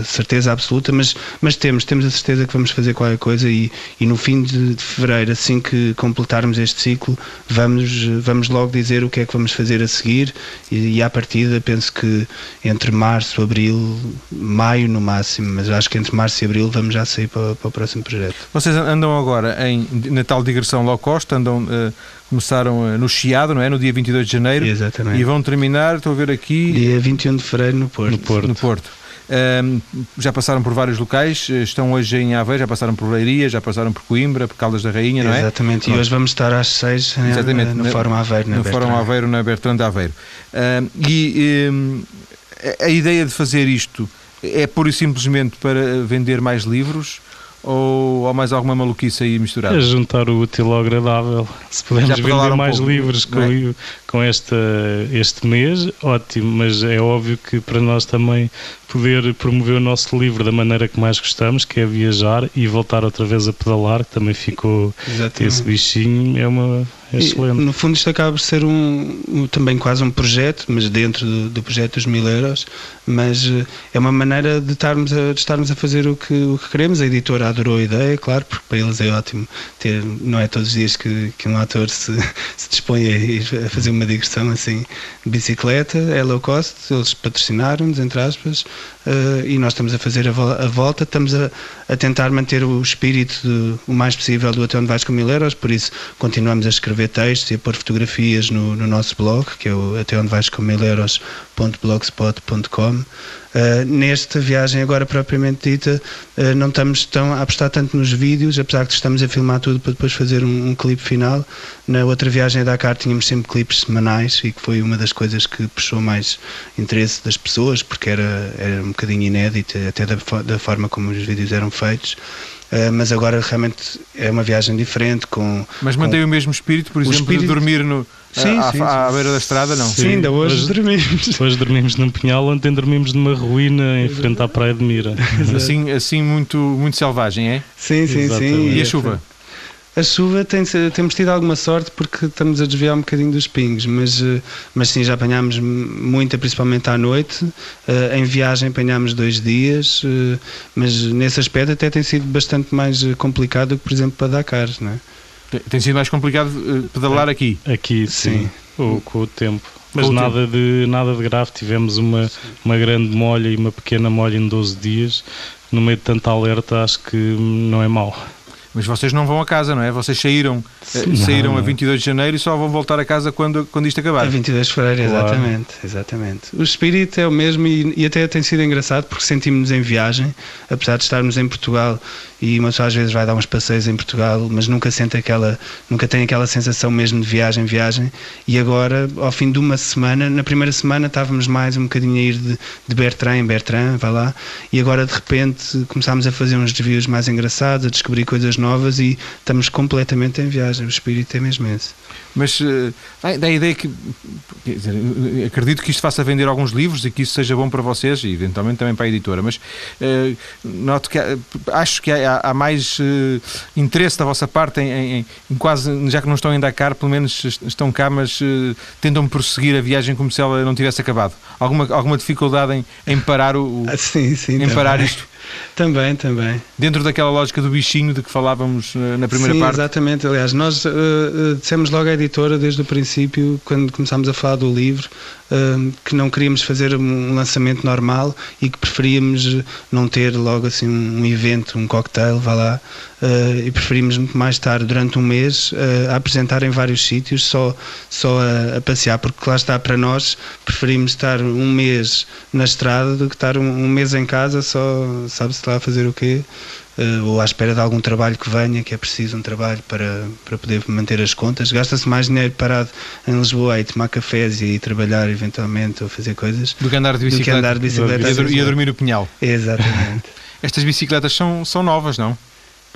a certeza absoluta, mas, mas temos, temos a certeza que vamos fazer qualquer coisa e, e no fim de, de fevereiro, assim que completarmos este ciclo, vamos, vamos logo dizer o que é que vamos fazer a seguir e, e à partida penso que entre março, abril, maio no máximo, mas acho que entre março e abril vamos já sair para, para o próximo projeto. Vocês andam agora em na tal digressão low cost, andam, uh, começaram uh, no Chiado, não é? No dia 22 de janeiro. Exatamente. E vão terminar, estou a ver aqui. Dia 21 de fevereiro no Porto. No Porto. No Porto. Um, já passaram por vários locais, eh, estão hoje em Aveiro, já passaram por Leiria, já passaram por Coimbra, por Caldas da Rainha, não é? Exatamente, e hoje vamos estar às 6 Exatamente, no Fórum Aveiro. no Fórum Aveiro, na Bertrand de Aveiro. Um, e um, a ideia de fazer isto é pura e simplesmente para vender mais livros ou, ou mais alguma maluquice aí misturada? É juntar o útil ao agradável. Se pudermos vender um mais pouco, livros com, é? com esta, este mês, ótimo, mas é óbvio que para nós também poder promover o nosso livro da maneira que mais gostamos, que é viajar e voltar outra vez a pedalar, que também ficou Exatamente. esse bichinho, é uma excelente. E, no fundo isto acaba por ser um, um também quase um projeto, mas dentro do, do, projeto dos mil euros, mas eh, é uma maneira de estarmos a, de estarmos a fazer o que, o que queremos. A editora adorou a ideia, claro, porque para eles é ótimo ter, não é todos os dias que, que um ator se, se dispõe a, a fazer uma digressão assim de bicicleta, é low cost, eles patrocinaram-nos, entre aspas, uh, e nós estamos a fazer a, a volta, estamos a, a, tentar manter o espírito do, o mais possível do Até Onde Vais com Mil Euros, por isso continuamos a escrever textos e a pôr fotografias no, no nosso blog, que é o Até Onde Vais com Mil Euros.blogspot.com. Uh, nesta viagem agora propriamente dita, uh, não estamos tão a apostar tanto nos vídeos, apesar de estamos a filmar tudo para depois fazer um, um clipe final. Na outra viagem a Dakar tínhamos sempre clipes semanais e que foi uma das coisas que puxou mais interesse das pessoas, porque era, era um bocadinho inédito, até da, da forma como os vídeos eram feitos. Uh, mas agora realmente é uma viagem diferente com... Mas mantém com o mesmo espírito, por exemplo, espírito... de dormir no sim, à, sim, à, à, beira da estrada, não? Sim, ainda hoje, hoje dormimos. Hoje dormimos num pinhal, ontem dormimos numa ruína em frente à praia de Mira. assim, assim muito, muito selvagem, é? Sim, sim, Exatamente. sim. E a chuva? A chuva tem, temos tido alguma sorte porque estamos a desviar um bocadinho dos pingos, mas, eh, mas sim, já apanhámos muita, principalmente à noite. Eh, em viagem apanhámos dois dias, eh, mas nesse aspecto até tem sido bastante mais complicado do que, por exemplo, para Dakar, não é? Tem sido mais complicado pedalar aqui? Aqui, sim, sim. O, com o tempo. Mas nada de, nada de grave, tivemos uma, uma grande molha e uma pequena molha em 12 dias. No meio de tanta alerta, acho que não é mau. Mas vocês não vão a casa, não é? Vocês saíram, eh, não, saíram não. a 22 de janeiro e só vão voltar a casa quando, quando isto acabar. A 22 de fevereiro, exatamente, exatamente. O espírito é o mesmo e, e até tem sido engraçado porque sentimos-nos em viagem, apesar de estarmos em Portugal e uma pessoa às vezes vai dar uns passeios em Portugal, mas nunca sente aquela, nunca tem aquela sensação mesmo de viagem, viagem. E agora, ao fim de uma semana, na primeira semana estávamos mais um bocadinho a ir de, de Bertrand em Bertrand, vai lá, e agora de repente começámos a fazer uns desvios mais engraçados, a descobrir coisas novas e estamos completamente em viagem. O espírito é mesmo esse. Mas uh, dá a ideia que dizer, acredito que isto faça vender alguns livros e que isso seja bom para vocês e eventualmente também para a editora, mas uh, noto que há, acho que há, há mais uh, interesse da vossa parte em, em, em, quase, já que não estão em Dakar, pelo menos estão cá, mas tentam prosseguir a viagem como se ela não tivesse acabado. Alguma, alguma dificuldade em, em parar o, o sim, sim, em parar isto? Também, também. Dentro daquela lógica do bichinho de que falávamos eh, na primeira Sim, parte. exatamente. Aliás, nós uh, dissemos logo à editora desde o princípio, quando começámos a falar do livro, uh, que não queríamos fazer um lançamento normal e que preferíamos não ter logo assim um evento, um cocktail, vá lá, e preferimos muito mais estar durante um mês a apresentar em vários sítios, só, só a, a, passear, porque lá está para nós, preferimos estar um mês na estrada do que estar um, um mês em casa só sabe-se lá a fazer o quê, uh, ou à espera de algum trabalho que venha, que é preciso um trabalho para, para poder manter as contas. Gasta-se mais dinheiro parado em Lisboa e tomar cafés e trabalhar eventualmente ou fazer coisas do que andar de bicicleta, andar de bicicleta e, a, dormir no pinhal. Exatamente. Estas bicicletas são, são novas, não?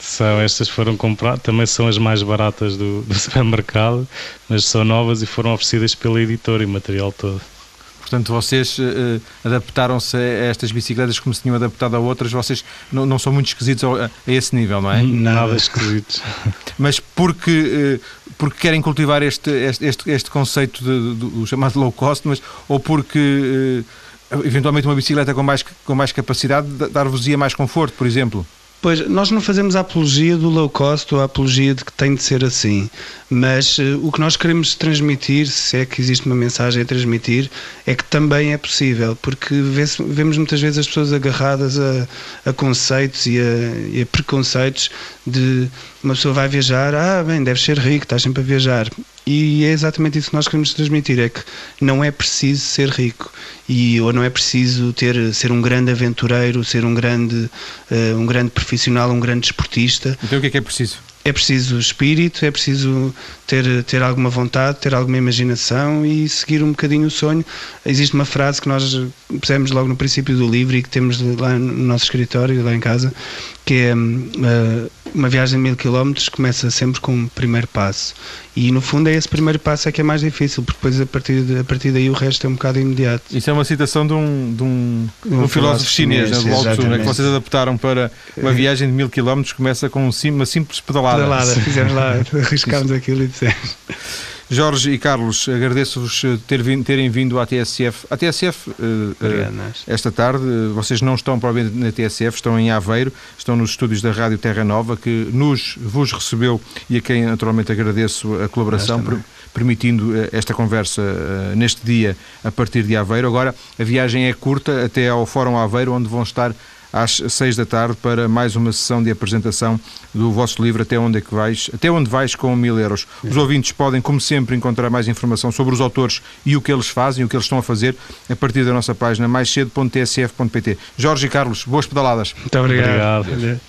São, estas foram compradas, também são as mais baratas do, do supermercado, mas são novas e foram oferecidas pela editora e material todo. Portanto, vocês uh, adaptaram-se a estas bicicletas como se tinham adaptado a outras, vocês não, não são muito esquisitos a, a, esse nível, não é? Nada esquisitos. Mas porque, uh, porque querem cultivar este, este, este, conceito de, de, do chamado low cost, mas, ou porque uh, eventualmente uma bicicleta com mais, com mais capacidade dar-vos-ia mais conforto, por exemplo? Pois, nós não fazemos a apologia do low cost ou a apologia de que tem de ser assim, mas uh, o que nós queremos transmitir, se é que existe uma mensagem a transmitir, é que também é possível, porque vê vemos muitas vezes as pessoas agarradas a, a conceitos e a, e a, preconceitos de uma pessoa vai viajar, ah, bem, deve ser rico, estás sempre a viajar. E é exatamente isso que nós queremos transmitir, é que não é preciso ser rico e ou não é preciso ter ser um grande aventureiro, ser um grande uh, um grande profissional, um grande desportista. Então o que é que é preciso? é preciso espírito, é preciso ter, ter alguma vontade, ter alguma imaginação e seguir um bocadinho o sonho. Existe uma frase que nós pusemos logo no princípio do livro e que temos lá no nosso escritório, lá em casa, que é uh, uma viagem de mil quilómetros começa sempre com um primeiro passo. E no fundo é esse primeiro passo é que é mais difícil, porque depois a partir, de, a partir daí o resto é um bocado imediato. Isso é uma citação de um, de um, um, um filósofo chinês, chinês né, Lao Tzu, que vocês adaptaram para uma viagem de mil quilómetros, começa com uma simples pedalada. Pedalada, fizemos lá, arriscámos aquilo e dissemos. Jorge e Carlos, agradeço-vos eh, ter terem vindo à TSF. A TSF, uh, uh, esta tarde, uh, vocês não estão provavelmente na TSF, estão em Aveiro, estão nos estúdios da Rádio Terra Nova, que nos vos recebeu e a quem naturalmente agradeço a colaboração, per, permitindo esta conversa neste dia a partir de Aveiro. Agora, a viagem é curta até ao Fórum Aveiro, onde vão estar às seis da tarde para mais uma sessão de apresentação do vosso livro Até Onde é que vais, Até Onde Vais com mil euros. Os ouvintes podem, como sempre, encontrar mais informação sobre os autores e o que eles fazem, o que eles estão a fazer, a partir da nossa página mais cedo.tsf.pt. Jorge e Carlos, boas pedaladas. Muito obrigado. obrigado.